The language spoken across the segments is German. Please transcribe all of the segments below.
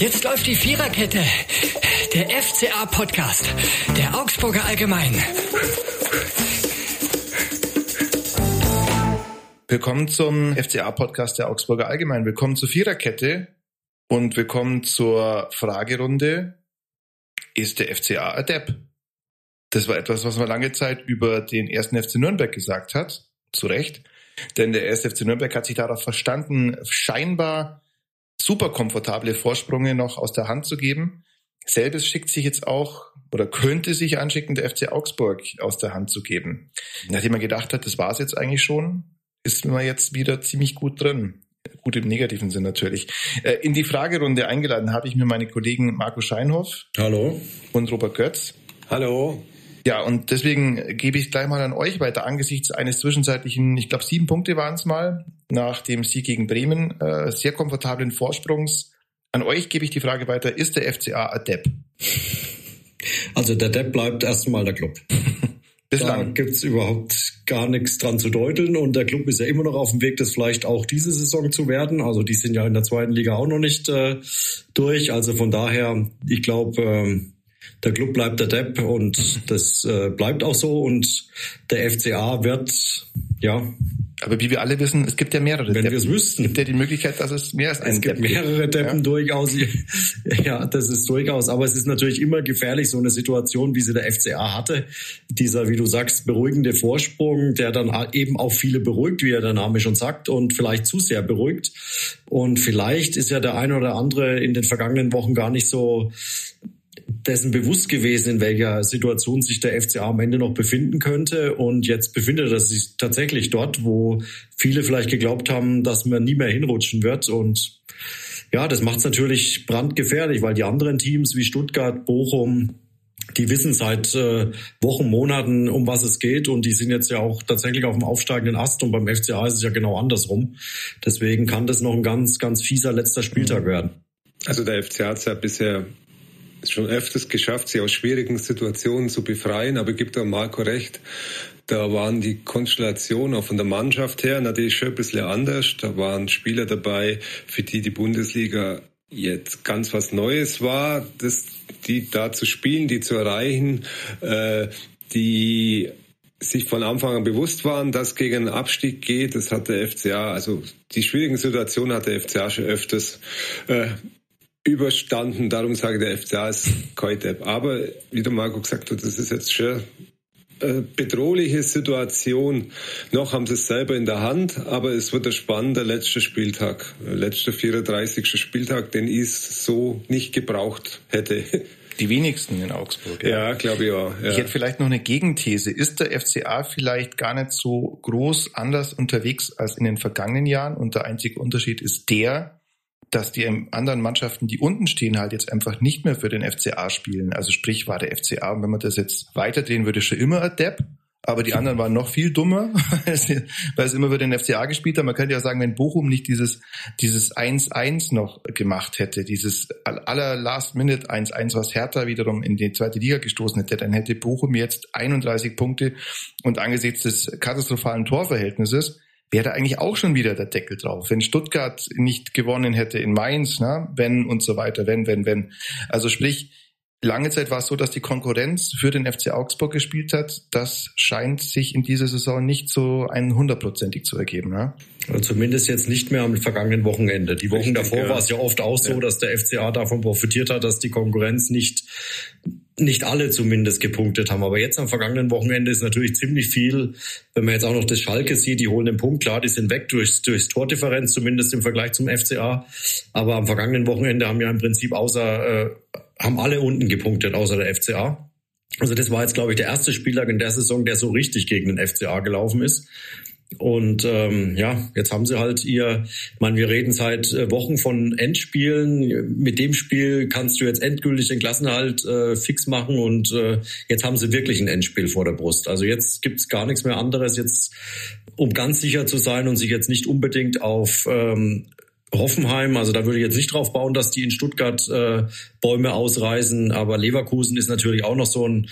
Jetzt läuft die Viererkette. Der FCA-Podcast. Der Augsburger Allgemein. Willkommen zum FCA-Podcast der Augsburger Allgemein. Willkommen zur Viererkette und willkommen zur Fragerunde. Ist der FCA Depp? Das war etwas, was man lange Zeit über den ersten FC Nürnberg gesagt hat. Zu Recht. Denn der erste FC Nürnberg hat sich darauf verstanden, scheinbar super komfortable Vorsprünge noch aus der Hand zu geben. Selbes schickt sich jetzt auch oder könnte sich anschicken, der FC Augsburg aus der Hand zu geben. Nachdem man gedacht hat, das war es jetzt eigentlich schon, ist man jetzt wieder ziemlich gut drin. Gut im negativen Sinn natürlich. Äh, in die Fragerunde eingeladen habe ich mir meine Kollegen Marco Scheinhoff. Hallo. Und Robert Götz. Hallo. Ja, und deswegen gebe ich gleich mal an euch weiter angesichts eines zwischenzeitlichen, ich glaube sieben Punkte waren es mal, nach dem Sieg gegen Bremen, äh, sehr komfortablen Vorsprungs. An euch gebe ich die Frage weiter, ist der FCA ein Depp? Also der Depp bleibt erstmal der Club. Bislang. Da gibt's überhaupt gar nichts dran zu deuteln und der Club ist ja immer noch auf dem Weg, das vielleicht auch diese Saison zu werden. Also die sind ja in der zweiten Liga auch noch nicht äh, durch. Also von daher, ich glaube, ähm, der Club bleibt der Depp und das äh, bleibt auch so und der FCA wird, ja. Aber wie wir alle wissen, es gibt ja mehrere Wenn wir es wüssten. Es gibt ja die Möglichkeit, dass es mehr als ein Es gibt Depp mehrere gibt. Deppen ja. durchaus. ja, das ist durchaus. Aber es ist natürlich immer gefährlich, so eine Situation, wie sie der FCA hatte. Dieser, wie du sagst, beruhigende Vorsprung, der dann eben auch viele beruhigt, wie er der Name schon sagt, und vielleicht zu sehr beruhigt. Und vielleicht ist ja der eine oder andere in den vergangenen Wochen gar nicht so dessen bewusst gewesen, in welcher Situation sich der FCA am Ende noch befinden könnte. Und jetzt befindet er sich tatsächlich dort, wo viele vielleicht geglaubt haben, dass man nie mehr hinrutschen wird. Und ja, das macht es natürlich brandgefährlich, weil die anderen Teams wie Stuttgart, Bochum, die wissen seit äh, Wochen, Monaten, um was es geht und die sind jetzt ja auch tatsächlich auf dem aufsteigenden Ast und beim FCA ist es ja genau andersrum. Deswegen kann das noch ein ganz, ganz fieser letzter Spieltag werden. Also der FCA hat es ja bisher schon öfters geschafft, sie aus schwierigen Situationen zu befreien, aber gibt da Marco recht. Da waren die Konstellationen auch von der Mannschaft her natürlich schon ein bisschen anders. Da waren Spieler dabei, für die die Bundesliga jetzt ganz was Neues war, das, die da zu spielen, die zu erreichen, äh, die sich von Anfang an bewusst waren, dass gegen einen Abstieg geht. Das hat der FCA, also die schwierigen Situationen hat der FCA schon öfters äh, überstanden. Darum sage ich, der FCA ist Depp. Aber wie der Marco gesagt hat, das ist jetzt schon eine bedrohliche Situation. Noch haben sie es selber in der Hand, aber es wird ein spannender letzter Spieltag, letzter 34. Spieltag, den ich so nicht gebraucht hätte. Die wenigsten in Augsburg. Ja, ja glaube ich auch. Ja. Ich hätte vielleicht noch eine Gegenthese. Ist der FCA vielleicht gar nicht so groß anders unterwegs als in den vergangenen Jahren? Und der einzige Unterschied ist der, dass die anderen Mannschaften, die unten stehen, halt jetzt einfach nicht mehr für den FCA spielen. Also sprich war der FCA, und wenn man das jetzt weiterdrehen würde, schon immer Depp. Aber die anderen waren noch viel dummer, weil sie immer für den FCA gespielt haben. Man könnte ja sagen, wenn Bochum nicht dieses, dieses 1-1 noch gemacht hätte, dieses aller Last-Minute 1-1, was Hertha wiederum in die zweite Liga gestoßen hätte, dann hätte Bochum jetzt 31 Punkte und angesichts des katastrophalen Torverhältnisses wäre da eigentlich auch schon wieder der Deckel drauf. Wenn Stuttgart nicht gewonnen hätte in Mainz, ne, wenn und so weiter, wenn, wenn, wenn. Also sprich, lange Zeit war es so, dass die Konkurrenz für den FC Augsburg gespielt hat. Das scheint sich in dieser Saison nicht so ein hundertprozentig zu ergeben. Ne? Zumindest jetzt nicht mehr am vergangenen Wochenende. Die Wochen Richtig, davor ja. war es ja oft auch so, ja. dass der FCA davon profitiert hat, dass die Konkurrenz nicht nicht alle zumindest gepunktet haben. Aber jetzt am vergangenen Wochenende ist natürlich ziemlich viel, wenn man jetzt auch noch das Schalke sieht, die holen den Punkt, klar, die sind weg durchs, durchs Tordifferenz, zumindest im Vergleich zum FCA. Aber am vergangenen Wochenende haben ja im Prinzip außer, äh, haben alle unten gepunktet, außer der FCA. Also das war jetzt, glaube ich, der erste Spieltag in der Saison, der so richtig gegen den FCA gelaufen ist. Und ähm, ja, jetzt haben sie halt ihr, ich meine, wir reden seit äh, Wochen von Endspielen. Mit dem Spiel kannst du jetzt endgültig den Klassenhalt äh, fix machen und äh, jetzt haben sie wirklich ein Endspiel vor der Brust. Also jetzt gibt's gar nichts mehr anderes. Jetzt, um ganz sicher zu sein und sich jetzt nicht unbedingt auf ähm, Hoffenheim, also da würde ich jetzt nicht drauf bauen, dass die in Stuttgart äh, Bäume ausreißen, aber Leverkusen ist natürlich auch noch so ein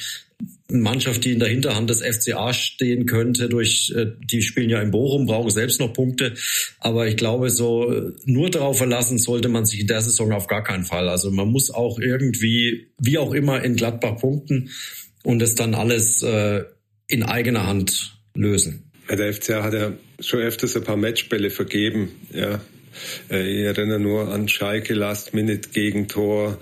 Mannschaft, die in der Hinterhand des FCA stehen könnte. Durch äh, die spielen ja in Bochum, brauchen selbst noch Punkte. Aber ich glaube, so äh, nur darauf verlassen sollte man sich in der Saison auf gar keinen Fall. Also man muss auch irgendwie, wie auch immer, in Gladbach punkten und es dann alles äh, in eigener Hand lösen. Der FCA hat ja schon öfters ein paar Matchbälle vergeben. Ja. Äh, ich erinnere nur an Schalke Last Minute Gegentor,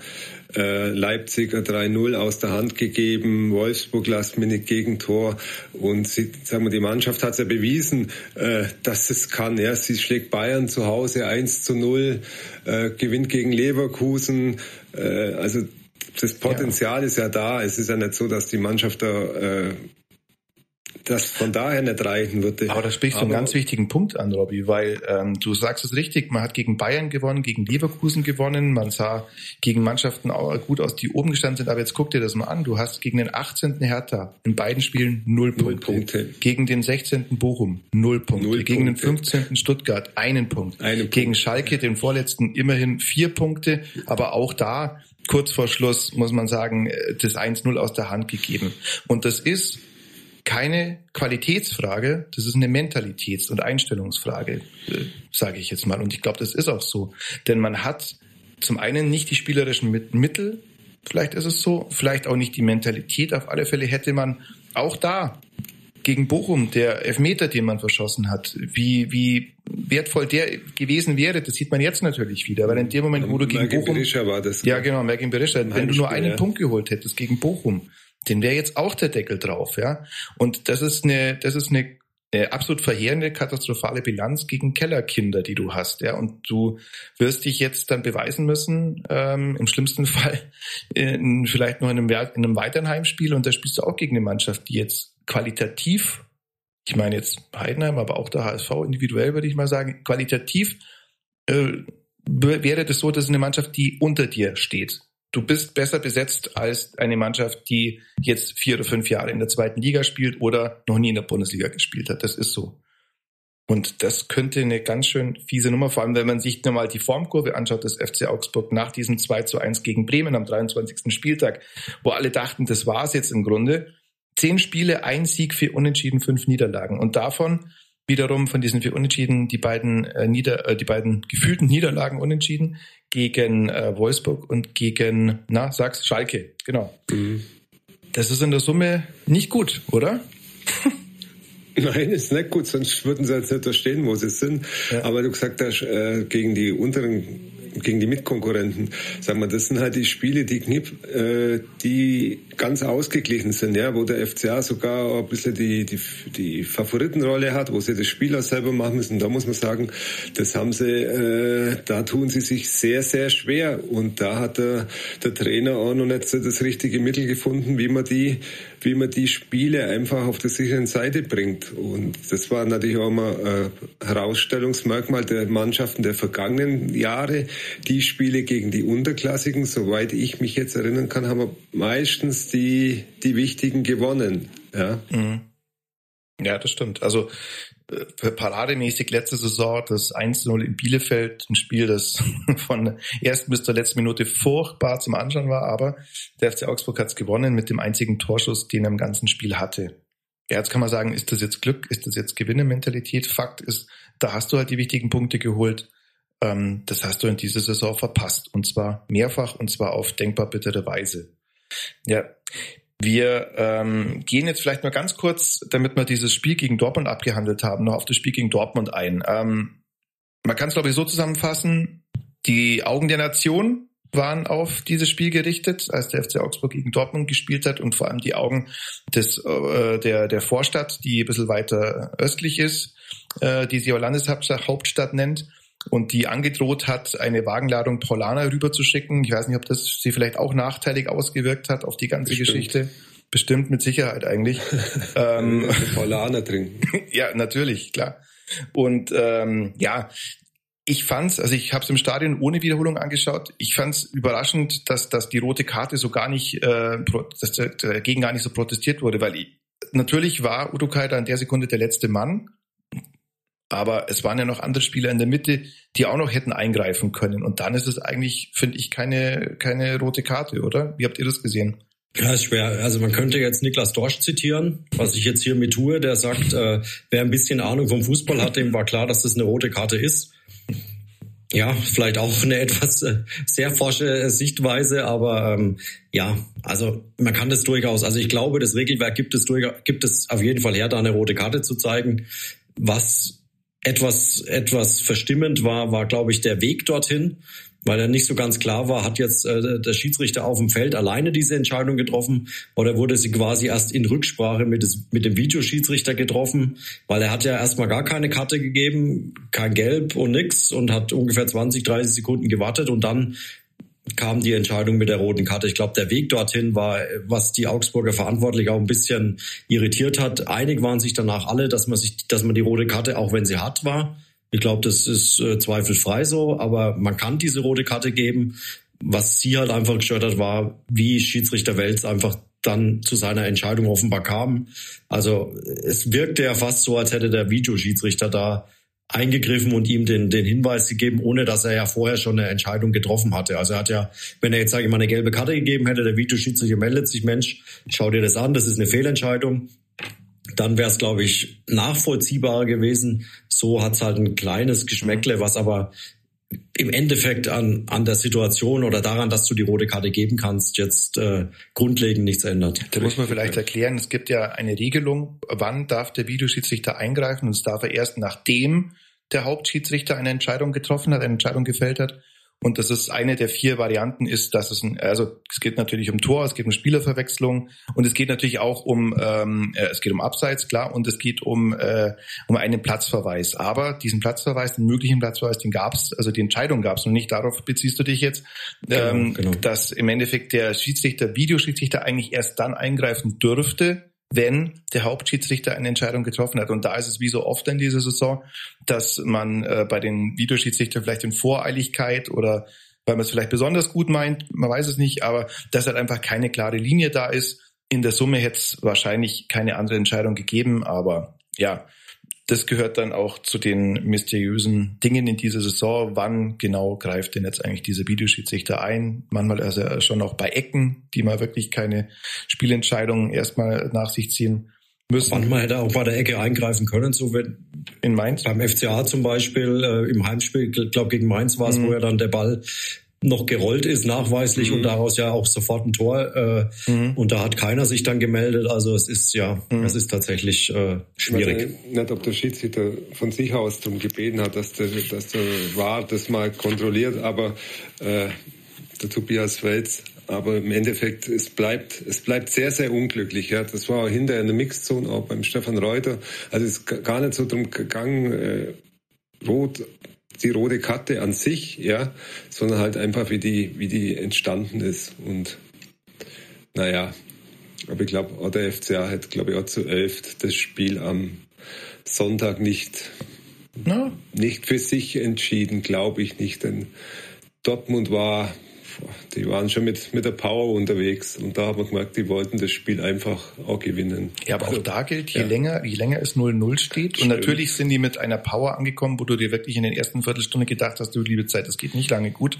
äh, Leipziger 3-0 aus der Hand gegeben, Wolfsburg Last Minute Gegentor und sie, sagen wir, die Mannschaft hat es ja bewiesen, äh, dass es kann. Ja, sie schlägt Bayern zu Hause 1 zu 0, äh, gewinnt gegen Leverkusen, also das Potenzial ja. ist ja da. Es ist ja nicht so, dass die Mannschaft da das von daher nicht reichen würde. Aber da sprichst du einen ganz wichtigen Punkt an, Robby, weil ähm, du sagst es richtig, man hat gegen Bayern gewonnen, gegen Leverkusen gewonnen, man sah gegen Mannschaften auch gut aus, die oben gestanden sind, aber jetzt guck dir das mal an, du hast gegen den 18. Hertha in beiden Spielen null Punkte, Punkte. gegen den 16. Bochum null Punkte, null gegen Punkte. den 15. Stuttgart einen Punkt, Eine gegen Punkt. Schalke, den vorletzten, immerhin vier Punkte, aber auch da kurz vor Schluss muss man sagen, äh, das 1-0 aus der Hand gegeben. Und das ist keine Qualitätsfrage, das ist eine Mentalitäts- und Einstellungsfrage, äh, sage ich jetzt mal. Und ich glaube, das ist auch so. Denn man hat zum einen nicht die spielerischen Mittel, vielleicht ist es so, vielleicht auch nicht die Mentalität. Auf alle Fälle hätte man auch da gegen Bochum, der Elfmeter, den man verschossen hat, wie, wie wertvoll der gewesen wäre, das sieht man jetzt natürlich wieder, weil in dem Moment, wo du gegen Bochum... Berisha war das. Ja, genau, Merkin Berisha. Wenn du nur einen. Punkt geholt hättest gegen Bochum, den wäre jetzt auch der Deckel drauf, ja. Und das ist eine, das ist eine äh, absolut verheerende, katastrophale Bilanz gegen Kellerkinder, die du hast, ja. Und du wirst dich jetzt dann beweisen müssen, ähm, im schlimmsten Fall in, vielleicht noch in einem, in einem weiteren Heimspiel und da spielst du auch gegen eine Mannschaft, die jetzt qualitativ, ich meine jetzt Heidenheim, aber auch der HSV individuell, würde ich mal sagen, qualitativ äh, wäre das so, dass eine Mannschaft, die unter dir steht du bist besser besetzt als eine Mannschaft, die jetzt vier oder fünf Jahre in der zweiten Liga spielt oder noch nie in der Bundesliga gespielt hat. Das ist so. Und das könnte eine ganz schön fiese Nummer, vor allem wenn man sich nochmal die Formkurve anschaut des FC Augsburg nach diesem 2 zu 1 gegen Bremen am 23. Spieltag, wo alle dachten, das war's jetzt im Grunde. Zehn Spiele, ein Sieg, vier Unentschieden, fünf Niederlagen. Und davon wiederum von diesen vier Unentschieden die beiden, äh, Nieder, äh, die beiden gefühlten Niederlagen unentschieden gegen äh, Wolfsburg und gegen, na, sag's, Schalke, genau. Mhm. Das ist in der Summe nicht gut, oder? Nein, ist nicht gut, sonst würden sie jetzt nicht da stehen, wo sie sind. Ja. Aber du gesagt hast, äh, gegen die unteren gegen die Mitkonkurrenten. Sagen wir, das sind halt die Spiele, die Knipp, äh, die ganz ausgeglichen sind, ja, wo der FCA sogar ein bisschen die, die, die Favoritenrolle hat, wo sie das Spieler selber machen müssen. Da muss man sagen, das haben sie, äh, da tun sie sich sehr, sehr schwer. Und da hat der, der Trainer auch noch nicht so das richtige Mittel gefunden, wie man die wie man die Spiele einfach auf der sicheren Seite bringt. Und das war natürlich auch mal ein Herausstellungsmerkmal der Mannschaften der vergangenen Jahre. Die Spiele gegen die Unterklassigen, soweit ich mich jetzt erinnern kann, haben wir meistens die, die wichtigen gewonnen. Ja. Mhm. Ja, das stimmt. Also äh, parademäßig letzte Saison das 1-0 in Bielefeld, ein Spiel, das von ersten bis zur letzten Minute furchtbar zum Anschauen war, aber der FC Augsburg hat es gewonnen mit dem einzigen Torschuss, den er im ganzen Spiel hatte. Ja, jetzt kann man sagen, ist das jetzt Glück, ist das jetzt Gewinnermentalität? Fakt ist, da hast du halt die wichtigen Punkte geholt. Ähm, das hast du in dieser Saison verpasst. Und zwar mehrfach und zwar auf denkbar bittere Weise. Ja, wir ähm, gehen jetzt vielleicht mal ganz kurz, damit wir dieses Spiel gegen Dortmund abgehandelt haben, noch auf das Spiel gegen Dortmund ein. Ähm, man kann es, glaube ich, so zusammenfassen, die Augen der Nation waren auf dieses Spiel gerichtet, als der FC Augsburg gegen Dortmund gespielt hat und vor allem die Augen des, äh, der, der Vorstadt, die ein bisschen weiter östlich ist, äh, die sie auch Landeshauptstadt nennt und die angedroht hat, eine Wagenladung Paulaner rüberzuschicken. Ich weiß nicht, ob das sie vielleicht auch nachteilig ausgewirkt hat auf die ganze Bestimmt. Geschichte. Bestimmt mit Sicherheit eigentlich. ähm, Paulaner trinken. ja, natürlich, klar. Und ähm, ja, ich fand's, also ich habe es im Stadion ohne Wiederholung angeschaut. Ich fand's überraschend, dass, dass die rote Karte so gar nicht, äh, dass dagegen gar nicht so protestiert wurde, weil ich, natürlich war Udukai da in der Sekunde der letzte Mann aber es waren ja noch andere Spieler in der Mitte, die auch noch hätten eingreifen können. Und dann ist es eigentlich, finde ich, keine, keine rote Karte, oder? Wie habt ihr das gesehen? Ja, ist schwer. Also man könnte jetzt Niklas Dorsch zitieren, was ich jetzt hiermit tue. Der sagt, äh, wer ein bisschen Ahnung vom Fußball hat, dem war klar, dass das eine rote Karte ist. Ja, vielleicht auch eine etwas äh, sehr forsche Sichtweise, aber ähm, ja, also man kann das durchaus. Also ich glaube, das Regelwerk gibt es durch, gibt es auf jeden Fall her, da eine rote Karte zu zeigen. Was etwas etwas verstimmend war, war glaube ich der Weg dorthin weil er nicht so ganz klar war, hat jetzt äh, der Schiedsrichter auf dem Feld alleine diese Entscheidung getroffen oder wurde sie quasi erst in Rücksprache mit, des, mit dem Videoschiedsrichter getroffen, weil er hat ja erstmal gar keine Karte gegeben, kein Gelb und nix und hat ungefähr 20, 30 Sekunden gewartet und dann kam die Entscheidung mit der roten Karte. Ich glaube, der Weg dorthin war, was die Augsburger verantwortlich auch ein bisschen irritiert hat. Einig waren sich danach alle, dass man sich, dass man die rote Karte, auch wenn sie hart war, ich glaube, das ist äh, zweifelfrei so, aber man kann diese rote Karte geben. Was sie halt einfach gestört hat, war, wie Schiedsrichter Welz einfach dann zu seiner Entscheidung offenbar kam. Also es wirkte ja fast so, als hätte der Videoschiedsrichter da eingegriffen und ihm den, den Hinweis gegeben, ohne dass er ja vorher schon eine Entscheidung getroffen hatte. Also er hat ja, wenn er jetzt, sage ich mal, eine gelbe Karte gegeben hätte, der Videoschiedsrichter meldet sich, Mensch, schau dir das an, das ist eine Fehlentscheidung dann wäre es, glaube ich, nachvollziehbarer gewesen. So hat's halt ein kleines Geschmäckle, was aber im Endeffekt an, an der Situation oder daran, dass du die rote Karte geben kannst, jetzt äh, grundlegend nichts ändert. Da muss man vielleicht erklären, es gibt ja eine Regelung, wann darf der Videoschiedsrichter eingreifen und es darf er erst nachdem der Hauptschiedsrichter eine Entscheidung getroffen hat, eine Entscheidung gefällt hat. Und das ist eine der vier Varianten ist, dass es ein, also es geht natürlich um Tor, es geht um Spielerverwechslung und es geht natürlich auch um, ähm, äh, es geht um Abseits, klar, und es geht um, äh, um einen Platzverweis. Aber diesen Platzverweis, den möglichen Platzverweis, den gab's, also die Entscheidung gab's und nicht darauf beziehst du dich jetzt, genau, ähm, genau. dass im Endeffekt der Schiedsrichter, Videoschiedsrichter eigentlich erst dann eingreifen dürfte, wenn der Hauptschiedsrichter eine Entscheidung getroffen hat. Und da ist es wie so oft in dieser Saison, dass man äh, bei den Videoschiedsrichtern vielleicht in Voreiligkeit oder weil man es vielleicht besonders gut meint, man weiß es nicht, aber dass halt einfach keine klare Linie da ist. In der Summe hätte es wahrscheinlich keine andere Entscheidung gegeben, aber ja, das gehört dann auch zu den mysteriösen Dingen in dieser Saison. Wann genau greift denn jetzt eigentlich dieser Videoschiedsrichter ein? Manchmal also schon auch bei Ecken, die mal wirklich keine Spielentscheidungen erstmal nach sich ziehen müssen. Manchmal hätte er auch bei der Ecke eingreifen können, so wenn in Mainz beim FCA zum Beispiel äh, im Heimspiel, glaube gegen Mainz war es, mhm. wo er dann der Ball noch gerollt ist, nachweislich mhm. und daraus ja auch sofort ein Tor. Äh, mhm. Und da hat keiner sich dann gemeldet. Also es ist ja, mhm. es ist tatsächlich äh, schwierig. Nicht, ob der Schiedsrichter von sich aus darum gebeten hat, dass der, dass der war das mal kontrolliert, aber äh, der Tobias Welz aber im Endeffekt, es bleibt, es bleibt sehr, sehr unglücklich. Ja. Das war auch hinterher in der Mixzone, auch beim Stefan Reuter. Also es ist gar nicht so drum gegangen, äh, rot die rote Karte an sich, ja, sondern halt einfach, wie die, wie die entstanden ist. Und naja, aber ich glaube, der FCA hat, glaube ich, auch zu elf das Spiel am Sonntag nicht, no. nicht für sich entschieden, glaube ich nicht. Denn Dortmund war die waren schon mit, mit der Power unterwegs und da hat man gemerkt, die wollten das Spiel einfach auch gewinnen. Ja, aber auch da gilt, je ja. länger, je länger es 0-0 steht Stimmt. und natürlich sind die mit einer Power angekommen, wo du dir wirklich in den ersten Viertelstunde gedacht hast, du liebe Zeit, das geht nicht lange gut.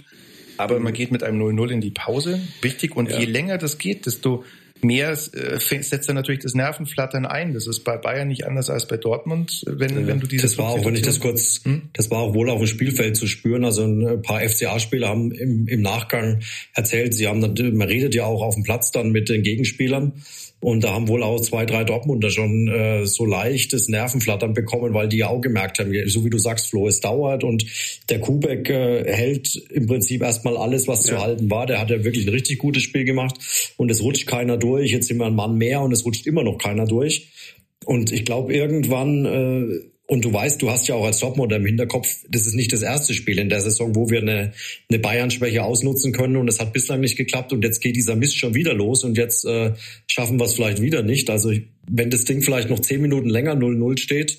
Aber man geht mit einem 0-0 in die Pause. Wichtig. Und ja. je länger das geht, desto mehr äh, setzt er natürlich das Nervenflattern ein. Das ist bei Bayern nicht anders als bei Dortmund, wenn, ja, wenn du dieses. Das war auch, wenn ich das kurz, hm? das war auch wohl auf dem Spielfeld zu spüren. Also ein paar FCA-Spieler haben im, im Nachgang erzählt, sie haben dann, man redet ja auch auf dem Platz dann mit den Gegenspielern. Und da haben wohl auch zwei, drei Dortmunder schon äh, so leichtes Nervenflattern bekommen, weil die ja auch gemerkt haben, so wie du sagst, Flo, es dauert und der Kubek äh, hält im Prinzip erstmal alles, was ja. zu halten war. Der hat ja wirklich ein richtig gutes Spiel gemacht und es rutscht keiner durch. Jetzt sind wir ein Mann mehr und es rutscht immer noch keiner durch. Und ich glaube, irgendwann äh, und du weißt, du hast ja auch als Topmodel im Hinterkopf, das ist nicht das erste Spiel in der Saison, wo wir eine, eine Bayern-Schwäche ausnutzen können und es hat bislang nicht geklappt und jetzt geht dieser Mist schon wieder los und jetzt äh, schaffen wir es vielleicht wieder nicht. Also wenn das Ding vielleicht noch zehn Minuten länger 0-0 steht,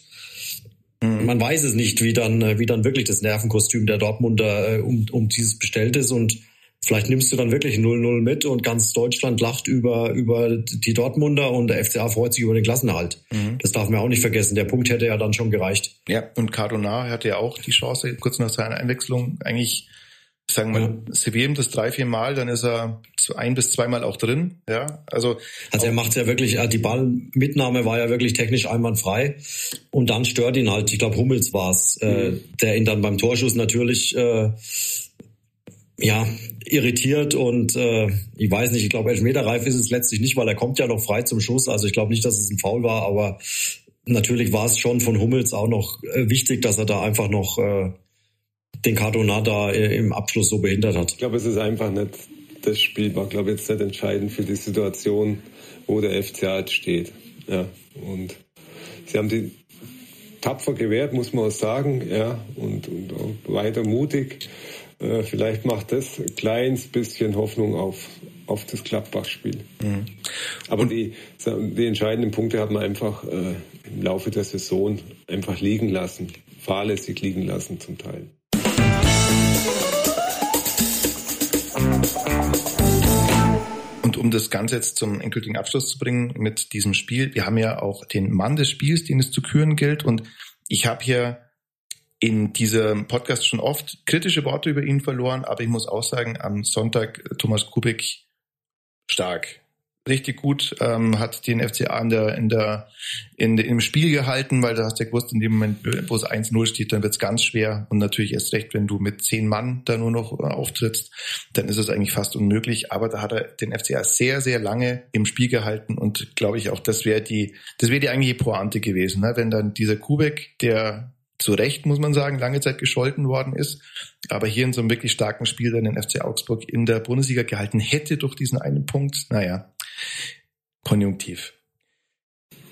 mhm. man weiß es nicht, wie dann, äh, wie dann wirklich das Nervenkostüm der Dortmunder äh, um, um dieses bestellt ist und Vielleicht nimmst du dann wirklich 0-0 mit und ganz Deutschland lacht über, über die Dortmunder und der FCA freut sich über den Klassenerhalt. Mhm. Das darf man auch nicht vergessen. Der Punkt hätte ja dann schon gereicht. Ja, und Cardona hatte ja auch die Chance, kurz nach seiner Einwechslung eigentlich sagen wir, ja. serviere ihm das drei, vier Mal, dann ist er ein bis zweimal auch drin. Ja, also. Also er macht ja wirklich, die Ballmitnahme war ja wirklich technisch einwandfrei. Und dann stört ihn halt, ich glaube Hummels war es, äh, mhm. der ihn dann beim Torschuss natürlich äh, ja, irritiert und äh, ich weiß nicht, ich glaube, Elfmeterreif ist es letztlich nicht, weil er kommt ja noch frei zum Schuss. Also ich glaube nicht, dass es ein Foul war, aber natürlich war es schon von Hummels auch noch äh, wichtig, dass er da einfach noch äh, den Cardona da äh, im Abschluss so behindert hat. Ich glaube, es ist einfach nicht, das Spiel war, glaube ich, jetzt nicht entscheidend für die Situation, wo der FCA jetzt steht. Ja, und sie haben die tapfer gewehrt, muss man auch sagen, ja, und, und weiter mutig. Äh, vielleicht macht das ein kleines bisschen Hoffnung auf, auf das Gladbach-Spiel. Mhm. Aber die, die entscheidenden Punkte hat man einfach äh, im Laufe der Saison einfach liegen lassen, fahrlässig liegen lassen zum Teil. Und um das Ganze jetzt zum endgültigen Abschluss zu bringen mit diesem Spiel, wir haben ja auch den Mann des Spiels, den es zu küren gilt. Und ich habe hier in diesem Podcast schon oft kritische Worte über ihn verloren, aber ich muss auch sagen, am Sonntag Thomas Kubik stark. Richtig gut, ähm, hat den FCA in der, in der, in, der, im Spiel gehalten, weil du hast ja gewusst, in dem Moment, wo es 1-0 steht, dann wird's ganz schwer. Und natürlich erst recht, wenn du mit zehn Mann da nur noch äh, auftrittst, dann ist es eigentlich fast unmöglich, aber da hat er den FCA sehr, sehr lange im Spiel gehalten und glaube ich auch, das wäre die, das wäre die eigentliche Pointe gewesen, ne? wenn dann dieser Kubek, der zu Recht, muss man sagen, lange Zeit gescholten worden ist, aber hier in so einem wirklich starken Spiel dann den FC Augsburg in der Bundesliga gehalten hätte durch diesen einen Punkt. Naja, Konjunktiv.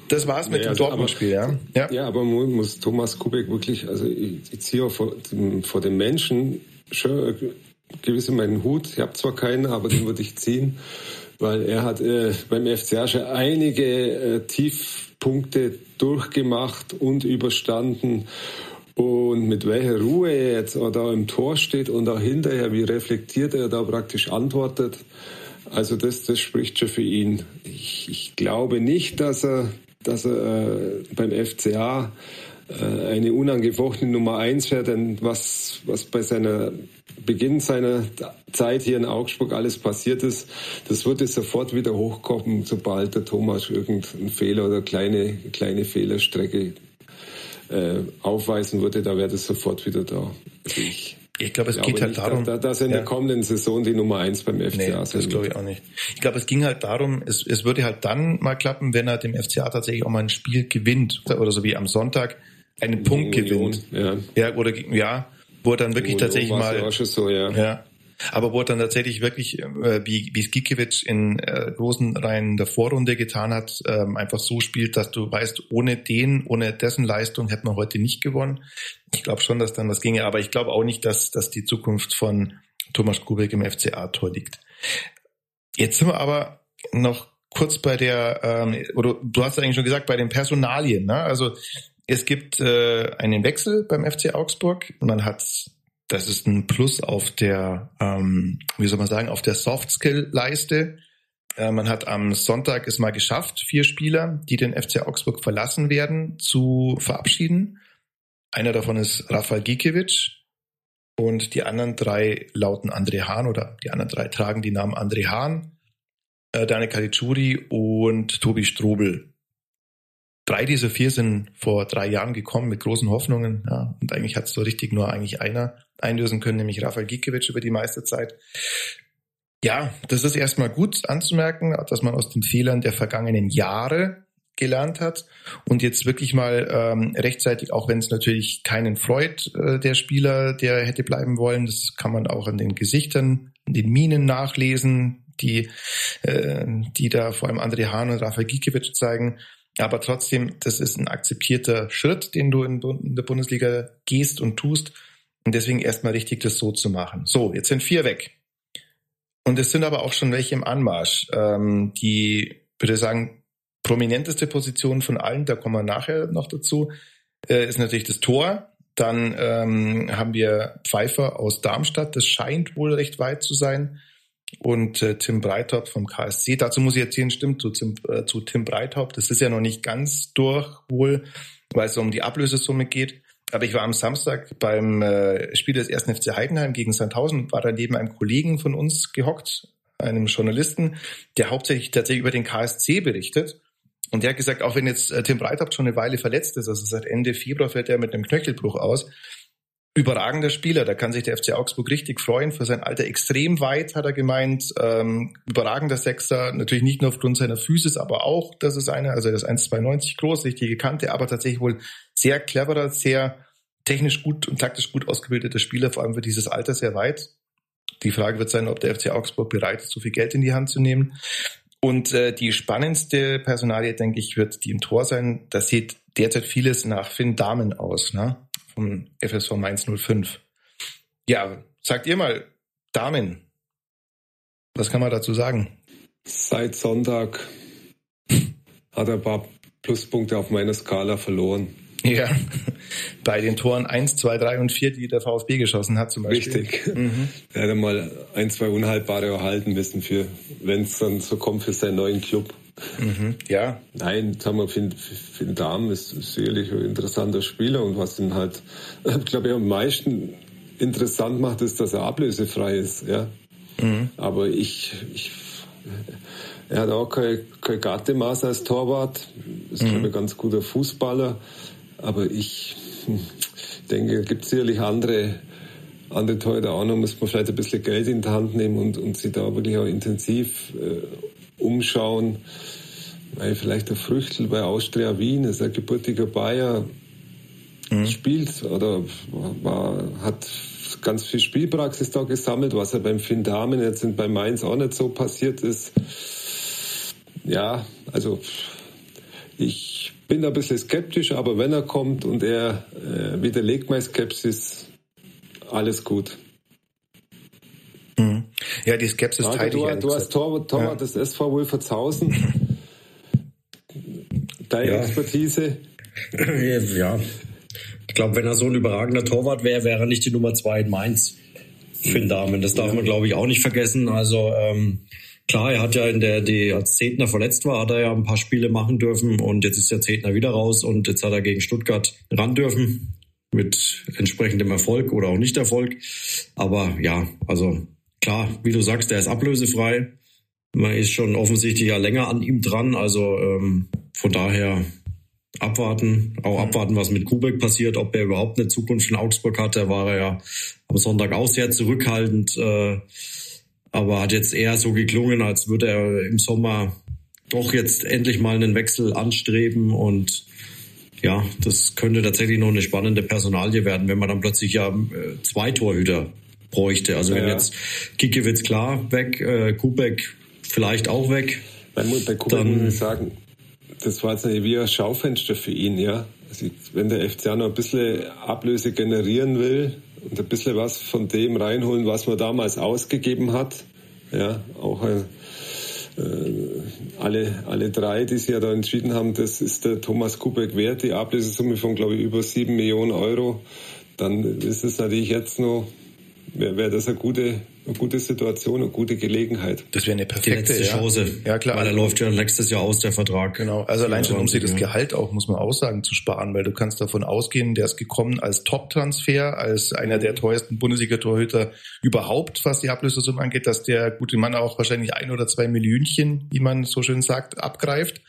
Das war's mit naja, dem also, Dortmund-Spiel, ja? ja? Ja, aber muss Thomas Kubek wirklich, also ich, ich ziehe vor, vor den Menschen schon gewisse meinen Hut. Ich habe zwar keinen, aber den würde ich ziehen, weil er hat äh, beim FCA schon einige äh, Tiefpunkte durchgemacht und überstanden. Und mit welcher Ruhe er jetzt da im Tor steht und auch hinterher, wie reflektiert er da praktisch antwortet. Also das, das spricht schon für ihn. Ich, ich glaube nicht, dass er, dass er äh, beim FCA eine unangefochtene Nummer eins wäre, denn was, was bei seiner Beginn seiner Zeit hier in Augsburg alles passiert ist, das würde sofort wieder hochkommen, sobald der Thomas irgendeinen Fehler oder kleine, kleine Fehlerstrecke äh, aufweisen würde, da wäre das sofort wieder da. Also ich ich glaube, es geht halt nicht, darum, dass, dass in ja. der kommenden Saison die Nummer eins beim FCA nee, das glaube ich auch nicht. Ich glaube, es ging halt darum, es, es würde halt dann mal klappen, wenn er dem FCA tatsächlich auch mal ein Spiel gewinnt oder so wie am Sonntag einen Punkt gewinnt. Ja. ja, oder ja, wo er dann wirklich tatsächlich mal so, ja. ja aber wo er dann tatsächlich wirklich, äh, wie, wie Skikiewicz in äh, großen Reihen der Vorrunde getan hat, ähm, einfach so spielt, dass du weißt, ohne den, ohne dessen Leistung hätte man heute nicht gewonnen. Ich glaube schon, dass dann was ginge, aber ich glaube auch nicht, dass, dass die Zukunft von Thomas Kubek im FCA-Tor liegt. Jetzt sind wir aber noch kurz bei der, ähm, oder du hast eigentlich schon gesagt, bei den Personalien. Ne? Also es gibt äh, einen Wechsel beim FC Augsburg. Man hat das ist ein Plus auf der, ähm, wie soll man sagen, auf der Soft-Skill-Leiste. Äh, man hat am Sonntag es mal geschafft, vier Spieler, die den FC Augsburg verlassen werden, zu verabschieden. Einer davon ist Rafael Gikiewicz und die anderen drei lauten André Hahn oder die anderen drei tragen die Namen André Hahn, äh, Daniel Caligiuri und Tobi Strobel. Drei dieser vier sind vor drei Jahren gekommen mit großen Hoffnungen. Ja, und eigentlich hat es so richtig nur eigentlich einer einlösen können, nämlich Rafael Gikiewicz über die meiste Zeit. Ja, das ist erstmal gut anzumerken, dass man aus den Fehlern der vergangenen Jahre gelernt hat und jetzt wirklich mal ähm, rechtzeitig, auch wenn es natürlich keinen freut, äh, der Spieler, der hätte bleiben wollen, das kann man auch an den Gesichtern, an den Minen nachlesen, die, äh, die da vor allem André Hahn und Rafael Gikiewicz zeigen. Aber trotzdem, das ist ein akzeptierter Schritt, den du in, der Bundesliga gehst und tust. Und deswegen erstmal richtig, das so zu machen. So, jetzt sind vier weg. Und es sind aber auch schon welche im Anmarsch. Ähm, die, würde ich sagen, prominenteste Position von allen, da kommen wir nachher noch dazu, äh, ist natürlich das Tor. Dann ähm, haben wir Pfeiffer aus Darmstadt, das scheint wohl recht weit zu sein und äh, Tim Breithaupt vom KSC. Dazu muss ich erzählen, stimmt, zu, Tim, äh, zu Tim Breithaupt. Das ist ja noch nicht ganz durch wohl, weil es um die Ablösesumme geht. Aber ich war am Samstag beim äh, Spiel des 1. FC Heidenheim gegen Sandhausen, war da neben einem Kollegen von uns gehockt, einem Journalisten, der hauptsächlich tatsächlich über den KSC berichtet. Und der hat gesagt, auch wenn jetzt äh, Tim Breithaupt schon eine Weile verletzt ist, also seit Ende Februar fällt er mit einem Knöchelbruch aus, überragender Spieler, da kann sich der FC Augsburg richtig freuen. Für sein Alter extrem weit, hat er gemeint. Ähm, überragender Sechser, natürlich nicht nur aufgrund seiner Physis, aber auch, das ist einer, also er ist 1,92 groß, richtige Kante, aber tatsächlich wohl sehr cleverer, sehr technisch gut und taktisch gut ausgebildeter Spieler, vor allem für dieses Alter sehr weit. Die Frage wird sein, ob der FC Augsburg bereit ist, so viel Geld in die Hand zu nehmen. Und äh, die spannendste Personalie, denke ich, wird die im Tor sein. Das sieht derzeit vieles nach Finn Damen aus, ne? Vom FSV Mainz 05. Ja, sagt ihr mal, Damen, was kann man dazu sagen? Seit Sonntag hat er ein paar Pluspunkte auf meiner Skala verloren. Ja, bei den Toren 1, 2, 3 und 4, die der VfB geschossen hat zum Beispiel. Richtig. Mhm. Er hätte mal ein, zwei Unhaltbare erhalten müssen, für, wenn es dann so kommt für seinen neuen Club. Mhm. Ja. Nein, sagen wir, Finn, Finn Dahm ist sicherlich ein interessanter Spieler und was ihn halt, ich glaube, am meisten interessant macht, ist, dass er ablösefrei ist, ja. Mhm. Aber ich, ich, er hat auch kein, kein Gatemaß als Torwart, ist, mhm. glaube ich, ein ganz guter Fußballer, aber ich hm, denke, es gibt sicherlich andere, andere Torhüter auch noch, muss man vielleicht ein bisschen Geld in die Hand nehmen und, und sich da wirklich auch intensiv äh, umschauen. Vielleicht der Früchtel bei Austria Wien ist ein gebürtiger Bayer, mhm. spielt oder war, hat ganz viel Spielpraxis da gesammelt, was ja beim Finn Damen jetzt bei Mainz auch nicht so passiert ist. Ja, also ich bin da ein bisschen skeptisch, aber wenn er kommt und er äh, widerlegt meine Skepsis, alles gut. Ja, die Skepsis Frage, teile du, ich. Du hast Torwart, Torwart ja. des SV Wolfertshausen. Deine ja. Expertise? Ja. Ich glaube, wenn er so ein überragender Torwart wäre, wäre er nicht die Nummer zwei in Mainz. Finn Damen. Das darf ja. man, glaube ich, auch nicht vergessen. Also ähm, klar, er hat ja in der, die als Zehntner verletzt war, hat er ja ein paar Spiele machen dürfen und jetzt ist der Zehntner wieder raus und jetzt hat er gegen Stuttgart ran dürfen mit entsprechendem Erfolg oder auch nicht Erfolg. Aber ja, also klar, wie du sagst, der ist ablösefrei. Man ist schon offensichtlich ja länger an ihm dran. Also ähm, von daher abwarten, auch abwarten, was mit Kubek passiert, ob er überhaupt eine Zukunft in Augsburg hat. Da war er ja am Sonntag auch sehr zurückhaltend, äh, aber hat jetzt eher so geklungen, als würde er im Sommer doch jetzt endlich mal einen Wechsel anstreben und ja, das könnte tatsächlich noch eine spannende Personalie werden, wenn man dann plötzlich ja äh, zwei Torhüter bräuchte. Also wenn ja. jetzt Kikiewicz klar weg, äh, Kubek vielleicht auch weg. Bei, bei Kubek dann, muss ich sagen, das war jetzt wie ein Schaufenster für ihn, ja. Also wenn der FCA noch ein bisschen Ablöse generieren will und ein bisschen was von dem reinholen, was man damals ausgegeben hat, ja, auch äh, alle, alle drei, die sich ja da entschieden haben, das ist der Thomas Kubek wert, die Ablösesumme von, glaube ich, über sieben Millionen Euro, dann ist es natürlich jetzt noch wäre wär das eine gute, eine gute Situation, eine gute Gelegenheit. Das wäre eine perfekte Chance. Ja, klar. Weil er läuft ja nächstes Jahr aus, der Vertrag. Genau. Also allein schon, um sich das Gehalt auch, muss man aussagen, zu sparen, weil du kannst davon ausgehen, der ist gekommen als Top-Transfer, als einer der teuersten Bundesliga-Torhüter überhaupt, was die Ablösesumme angeht, dass der gute Mann auch wahrscheinlich ein oder zwei Millionchen, wie man so schön sagt, abgreift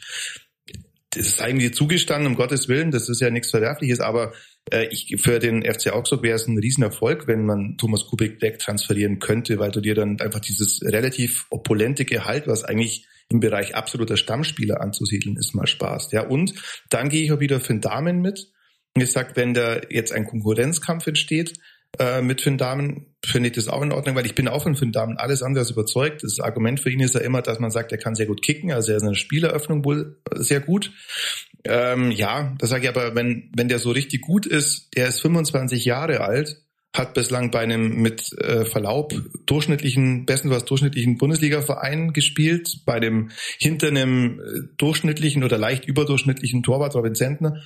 das ist eigentlich zugestanden, um Gottes Willen, das ist ja nichts Verwerfliches, aber äh, ich, für den FC Augsburg wäre es ein Riesenerfolg, wenn man Thomas Kubik wegtransferieren könnte, weil du dir dann einfach dieses relativ opulente Gehalt, was eigentlich im Bereich absoluter Stammspieler anzusiedeln ist, mal Spaß. Ja, und dann gehe ich auch wieder für den Damen mit. Und ich sag, wenn da jetzt ein Konkurrenzkampf entsteht, äh, mit Finn Damen finde ich das auch in Ordnung, weil ich bin auch von Finn Damen alles andere als überzeugt. Das Argument für ihn ist ja immer, dass man sagt, er kann sehr gut kicken, also er ist in der Spieleröffnung wohl sehr gut. Ähm, ja, da sage ich aber, wenn, wenn der so richtig gut ist, der ist 25 Jahre alt, hat bislang bei einem mit äh, Verlaub durchschnittlichen, bestenfalls durchschnittlichen Bundesliga-Verein gespielt, bei dem hinter einem äh, durchschnittlichen oder leicht überdurchschnittlichen Torwart Robin Sentner.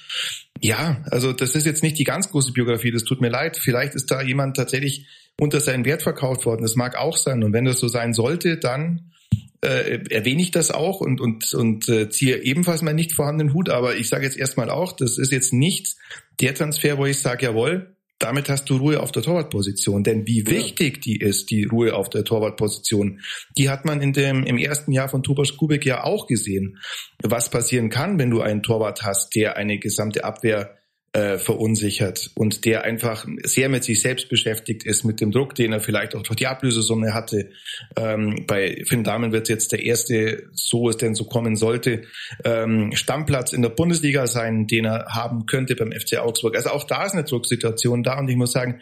Ja, also das ist jetzt nicht die ganz große Biografie, das tut mir leid. Vielleicht ist da jemand tatsächlich unter seinen Wert verkauft worden. Das mag auch sein. Und wenn das so sein sollte, dann äh, erwähne ich das auch und, und, und äh, ziehe ebenfalls meinen nicht vorhandenen Hut. Aber ich sage jetzt erstmal auch, das ist jetzt nicht der Transfer, wo ich sage, jawohl, damit hast du Ruhe auf der Torwartposition. Denn wie wichtig die ist, die Ruhe auf der Torwartposition, die hat man in dem, im ersten Jahr von Tobias Kubek ja auch gesehen. Was passieren kann, wenn du einen Torwart hast, der eine gesamte Abwehr äh, verunsichert und der einfach sehr mit sich selbst beschäftigt ist, mit dem Druck, den er vielleicht auch durch die Ablösesumme hatte. Ähm, bei Finn Dahmen wird jetzt der erste, so es denn so kommen sollte, ähm, Stammplatz in der Bundesliga sein, den er haben könnte beim FC Augsburg. Also auch da ist eine Drucksituation da und ich muss sagen,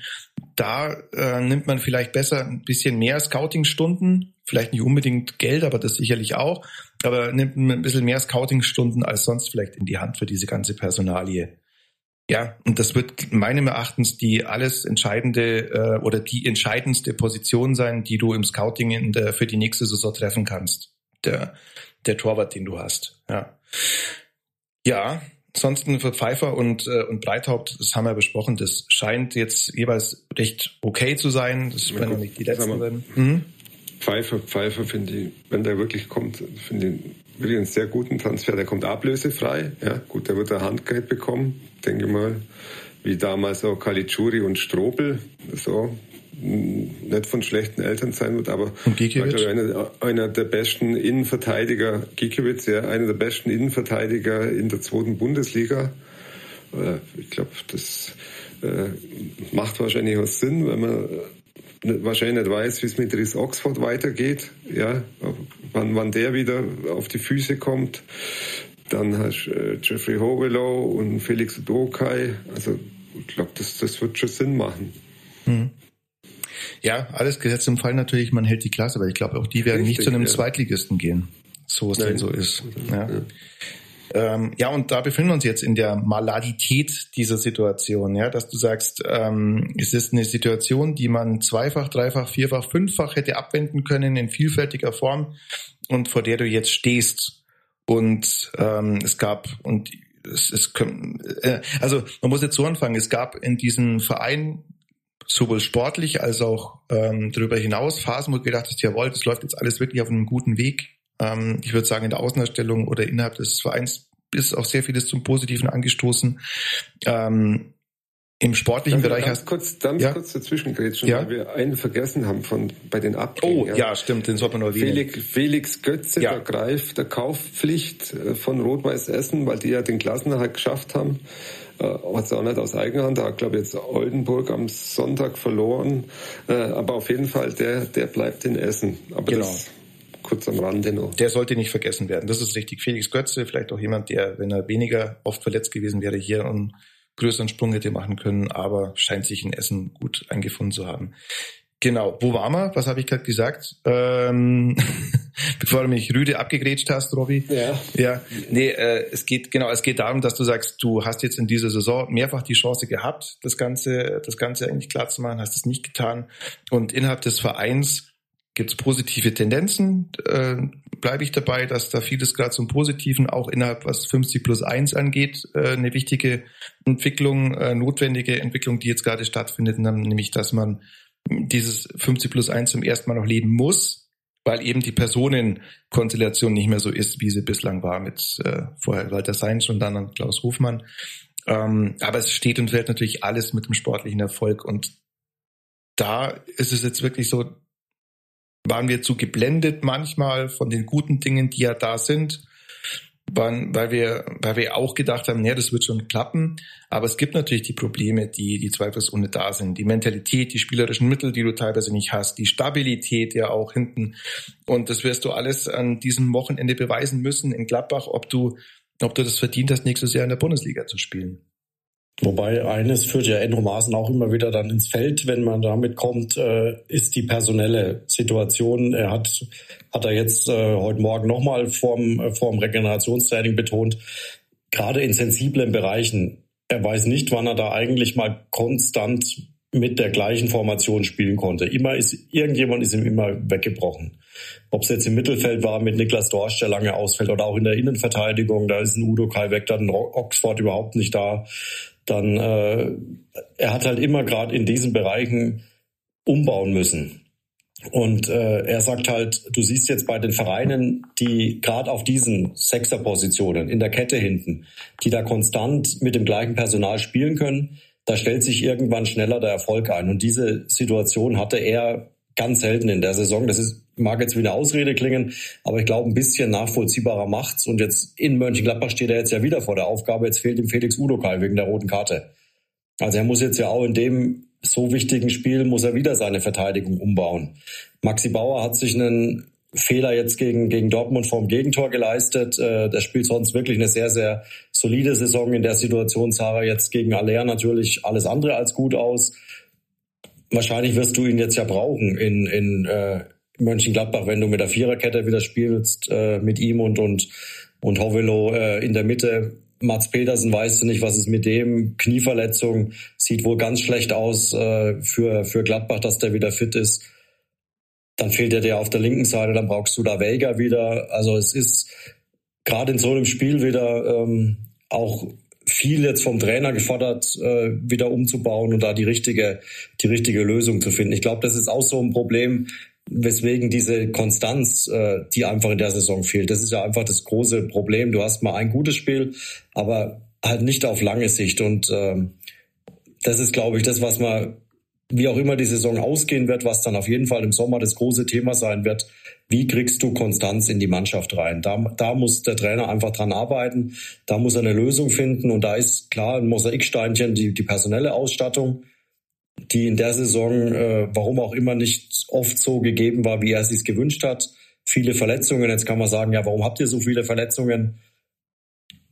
da äh, nimmt man vielleicht besser ein bisschen mehr Scouting-Stunden, vielleicht nicht unbedingt Geld, aber das sicherlich auch, aber nimmt ein bisschen mehr Scouting-Stunden als sonst vielleicht in die Hand für diese ganze Personalie. Ja, und das wird meinem Erachtens die alles entscheidende äh, oder die entscheidendste Position sein, die du im Scouting in der, für die nächste Saison treffen kannst. Der, der Torwart, den du hast. Ja. Ja, ansonsten für Pfeiffer und, äh, und Breithaupt, das haben wir besprochen, das scheint jetzt jeweils recht okay zu sein. Das werden ja nicht die letzten werden. Mhm. Pfeiffer, Pfeiffer finde ich, wenn der wirklich kommt, finde ich wirklich einen sehr guten Transfer. Der kommt ablösefrei. Ja, gut, der wird ein Handgeld bekommen denke mal, wie damals auch Kalitschuri und Strobel, so nicht von schlechten Eltern sein wird, aber einer, einer der besten Innenverteidiger, Gikiewicz, ja, einer der besten Innenverteidiger in der zweiten Bundesliga. Äh, ich glaube, das äh, macht wahrscheinlich auch Sinn, wenn man wahrscheinlich nicht weiß, wie es mit Rhys Oxford weitergeht, ja, wann, wann der wieder auf die Füße kommt. Dann hast du äh, Jeffrey Hogelow und Felix Dokai. Also ich glaube, das, das wird schon Sinn machen. Hm. Ja, alles gesetzt im Fall natürlich, man hält die Klasse, aber ich glaube, auch die werden Richtig, nicht zu einem ja. Zweitligisten gehen. So es denn so ist. Ja. ja. Ähm, ja, und da befinden wir uns jetzt in der Maladität dieser Situation, ja, dass du sagst, ähm, es ist eine Situation, die man zweifach, dreifach, vierfach, fünffach hätte abwenden können in vielfältiger Form und vor der du jetzt stehst. Und ähm, es gab und es, es äh, also man muss jetzt so anfangen. Es gab in diesem Verein sowohl sportlich als auch ähm, darüber hinaus Phasen, wo du gedacht hast, jawohl, das läuft jetzt alles wirklich auf einem guten Weg. Ähm, ich würde sagen, in der Außenerstellung oder innerhalb des Vereins ist auch sehr vieles zum Positiven angestoßen. Ähm, im sportlichen Bereich ganz hast kurz, ganz ja? kurz dazwischen grätschen, ja? weil wir einen vergessen haben von bei den Abgängen. Oh, ja, ja stimmt, den sollte man noch Felix, Felix Götze, ja. der greift der Kaufpflicht äh, von Rot-Weiß Essen, weil die ja den Klassenerhalt geschafft haben. Äh, hat es auch nicht aus eigener Hand, da hat glaube ich jetzt Oldenburg am Sonntag verloren. Äh, aber auf jeden Fall, der, der bleibt in Essen. Aber genau. das kurz am Rande noch. Der sollte nicht vergessen werden. Das ist richtig. Felix Götze, vielleicht auch jemand, der, wenn er weniger oft verletzt gewesen wäre, hier und größeren Sprung hätte machen können, aber scheint sich in Essen gut eingefunden zu haben. Genau, wo waren wir? Was habe ich gerade gesagt? Ähm, bevor du mich rüde abgegrätscht hast, Robby. Ja. Ja. Nee, äh, es geht genau, es geht darum, dass du sagst, du hast jetzt in dieser Saison mehrfach die Chance gehabt, das Ganze, das Ganze eigentlich klar zu machen, hast es nicht getan. Und innerhalb des Vereins gibt es positive Tendenzen. Äh, Bleibe ich dabei, dass da vieles gerade zum Positiven auch innerhalb, was 50 plus 1 angeht, äh, eine wichtige Entwicklung, äh, notwendige Entwicklung, die jetzt gerade stattfindet, nämlich dass man dieses 50 plus 1 zum ersten Mal noch leben muss, weil eben die Personenkonstellation nicht mehr so ist, wie sie bislang war mit äh, vorher Walter Seins und dann an Klaus Hofmann. Ähm, aber es steht und fällt natürlich alles mit dem sportlichen Erfolg und da ist es jetzt wirklich so, waren wir zu geblendet manchmal von den guten Dingen, die ja da sind, waren, weil wir, weil wir auch gedacht haben, ja, das wird schon klappen. Aber es gibt natürlich die Probleme, die, die zweifelsohne da sind. Die Mentalität, die spielerischen Mittel, die du teilweise nicht hast, die Stabilität ja auch hinten. Und das wirst du alles an diesem Wochenende beweisen müssen in Gladbach, ob du, ob du das verdient hast, nächstes Jahr in der Bundesliga zu spielen. Wobei eines führt ja Enro Maaßen auch immer wieder dann ins Feld, wenn man damit kommt, äh, ist die personelle Situation. Er hat, hat er jetzt äh, heute Morgen nochmal vorm, äh, vorm Regenerationstraining betont, gerade in sensiblen Bereichen. Er weiß nicht, wann er da eigentlich mal konstant mit der gleichen Formation spielen konnte. Immer ist, irgendjemand ist ihm immer weggebrochen. Ob es jetzt im Mittelfeld war mit Niklas Dorsch, der lange ausfällt, oder auch in der Innenverteidigung, da ist ein Udo Kai weg, dann Oxford überhaupt nicht da dann äh, er hat halt immer gerade in diesen Bereichen umbauen müssen. Und äh, er sagt halt, du siehst jetzt bei den Vereinen, die gerade auf diesen Sechserpositionen in der Kette hinten, die da konstant mit dem gleichen Personal spielen können, da stellt sich irgendwann schneller der Erfolg ein. Und diese Situation hatte er ganz selten in der Saison. Das ist, mag jetzt wie eine Ausrede klingen, aber ich glaube, ein bisschen nachvollziehbarer macht's. Und jetzt in Mönchengladbach steht er jetzt ja wieder vor der Aufgabe. Jetzt fehlt ihm Felix Udokai wegen der roten Karte. Also er muss jetzt ja auch in dem so wichtigen Spiel muss er wieder seine Verteidigung umbauen. Maxi Bauer hat sich einen Fehler jetzt gegen, gegen Dortmund vom Gegentor geleistet. Äh, der spielt sonst wirklich eine sehr, sehr solide Saison. In der Situation sah er jetzt gegen Aller natürlich alles andere als gut aus. Wahrscheinlich wirst du ihn jetzt ja brauchen in, in äh, Mönchengladbach, wenn du mit der Viererkette wieder spielst, äh, mit ihm und, und, und Hovelo äh, in der Mitte Mats Petersen weißt du nicht, was ist mit dem. Knieverletzung sieht wohl ganz schlecht aus äh, für, für Gladbach, dass der wieder fit ist. Dann fehlt er dir auf der linken Seite, dann brauchst du da Vega wieder. Also es ist gerade in so einem Spiel wieder ähm, auch viel jetzt vom Trainer gefordert, äh, wieder umzubauen und da die richtige, die richtige Lösung zu finden. Ich glaube, das ist auch so ein Problem, weswegen diese Konstanz, äh, die einfach in der Saison fehlt. Das ist ja einfach das große Problem. Du hast mal ein gutes Spiel, aber halt nicht auf lange Sicht. Und ähm, das ist, glaube ich, das, was man, wie auch immer die Saison ausgehen wird, was dann auf jeden Fall im Sommer das große Thema sein wird. Wie kriegst du Konstanz in die Mannschaft rein? Da, da muss der Trainer einfach dran arbeiten. Da muss er eine Lösung finden. Und da ist klar ein Mosaiksteinchen die, die personelle Ausstattung die in der Saison, äh, warum auch immer, nicht oft so gegeben war, wie er sich gewünscht hat. Viele Verletzungen. Jetzt kann man sagen, ja, warum habt ihr so viele Verletzungen?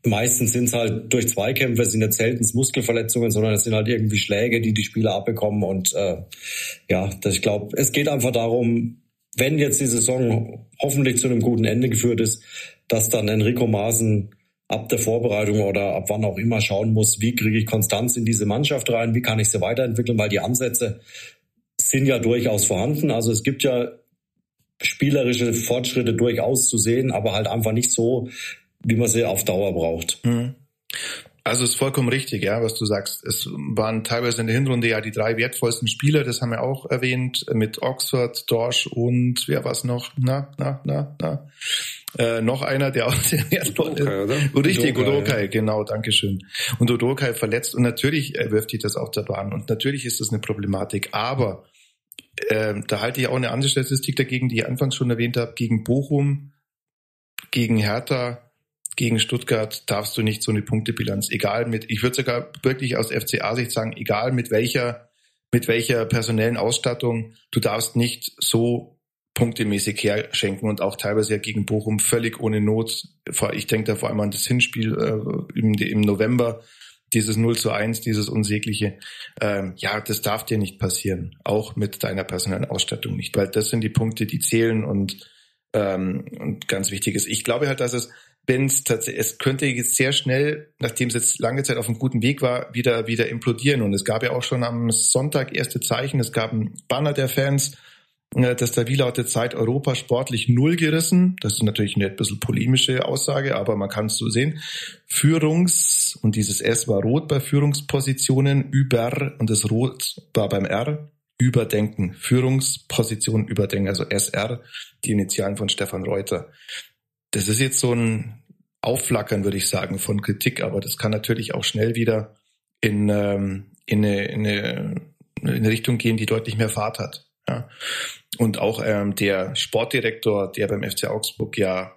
Meistens sind es halt durch Zweikämpfe, sind jetzt selten Muskelverletzungen, sondern es sind halt irgendwie Schläge, die die Spieler abbekommen. Und äh, ja, das, ich glaube, es geht einfach darum, wenn jetzt die Saison hoffentlich zu einem guten Ende geführt ist, dass dann Enrico Maaßen ab der Vorbereitung oder ab wann auch immer schauen muss, wie kriege ich Konstanz in diese Mannschaft rein, wie kann ich sie weiterentwickeln, weil die Ansätze sind ja durchaus vorhanden. Also es gibt ja spielerische Fortschritte durchaus zu sehen, aber halt einfach nicht so, wie man sie auf Dauer braucht. Mhm. Also ist vollkommen richtig, ja, was du sagst. Es waren teilweise in der Hinrunde ja die drei wertvollsten Spieler, das haben wir auch erwähnt, mit Oxford, Dorsch und wer war es noch? Na, na, na, na. Äh, noch einer, der auch sehr wertvoll ist. Oder? Richtig, Udokai, ja. genau, Dankeschön. Und Udokai verletzt und natürlich wirft dich das auf der Bahn und natürlich ist das eine Problematik, aber äh, da halte ich auch eine andere Statistik dagegen, die ich anfangs schon erwähnt habe, gegen Bochum, gegen Hertha, gegen Stuttgart darfst du nicht so eine Punktebilanz, egal mit, ich würde sogar wirklich aus FCA-Sicht sagen, egal mit welcher, mit welcher personellen Ausstattung, du darfst nicht so punktemäßig herschenken und auch teilweise ja gegen Bochum völlig ohne Not. Ich denke da vor allem an das Hinspiel äh, im, November, dieses 0 zu 1, dieses unsägliche. Ähm, ja, das darf dir nicht passieren, auch mit deiner personellen Ausstattung nicht, weil das sind die Punkte, die zählen und, ähm, und ganz wichtig ist. Ich glaube halt, dass es es tatsächlich, es könnte jetzt sehr schnell, nachdem es jetzt lange Zeit auf einem guten Weg war, wieder, wieder implodieren. Und es gab ja auch schon am Sonntag erste Zeichen. Es gab ein Banner der Fans, äh, dass der Wieler hat Zeit Europa sportlich null gerissen. Das ist natürlich eine ein bisschen polemische Aussage, aber man kann es so sehen. Führungs, und dieses S war rot bei Führungspositionen, über, und das Rot war beim R, überdenken. Führungsposition überdenken, also SR, die Initialen von Stefan Reuter das ist jetzt so ein Aufflackern, würde ich sagen, von Kritik, aber das kann natürlich auch schnell wieder in, ähm, in, eine, in, eine, in eine Richtung gehen, die deutlich mehr Fahrt hat. Ja. Und auch ähm, der Sportdirektor, der beim FC Augsburg ja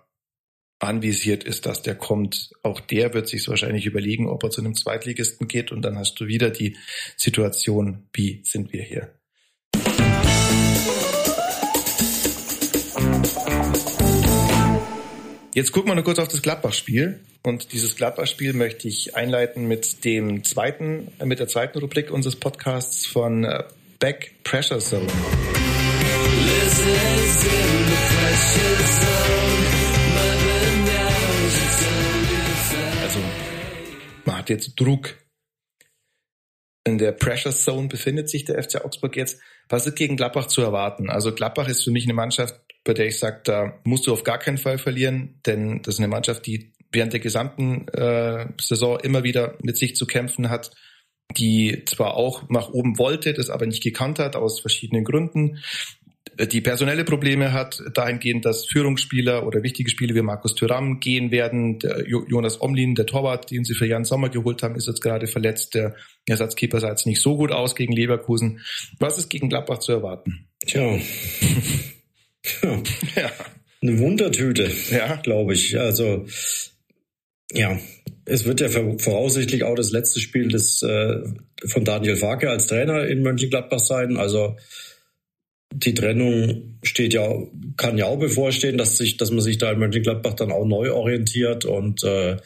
anvisiert ist, dass der kommt, auch der wird sich wahrscheinlich überlegen, ob er zu einem Zweitligisten geht und dann hast du wieder die Situation, wie sind wir hier? Jetzt gucken wir nur kurz auf das Gladbach-Spiel. Und dieses Gladbach-Spiel möchte ich einleiten mit dem zweiten, äh, mit der zweiten Rubrik unseres Podcasts von äh, Back Pressure Zone. Also, man hat jetzt Druck. In der Pressure Zone befindet sich der FC Augsburg jetzt. Was ist gegen Gladbach zu erwarten? Also Gladbach ist für mich eine Mannschaft, bei der ich sage, da musst du auf gar keinen Fall verlieren, denn das ist eine Mannschaft, die während der gesamten äh, Saison immer wieder mit sich zu kämpfen hat, die zwar auch nach oben wollte, das aber nicht gekannt hat aus verschiedenen Gründen, die personelle Probleme hat, dahingehend, dass Führungsspieler oder wichtige Spieler wie Markus Thüram gehen werden. Der Jonas Omlin, der Torwart, den sie für Jan Sommer geholt haben, ist jetzt gerade verletzt. Der Ersatzkeeper sah jetzt nicht so gut aus gegen Leverkusen. Was ist gegen Gladbach zu erwarten? Tja. ja. ja. Eine Wundertüte, ja. glaube ich. Also, ja, es wird ja voraussichtlich auch das letzte Spiel des, äh, von Daniel Farke als Trainer in Mönchengladbach sein. Also, die Trennung steht ja, kann ja auch bevorstehen, dass sich, dass man sich da in Mönchengladbach dann auch neu orientiert und äh,